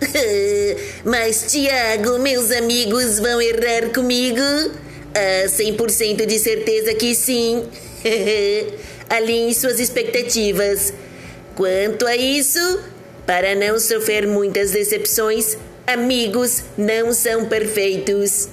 Mas, Tiago, meus amigos vão errar comigo? Ah, 100% de certeza que sim. Alinhe suas expectativas. Quanto a isso, para não sofrer muitas decepções, amigos não são perfeitos.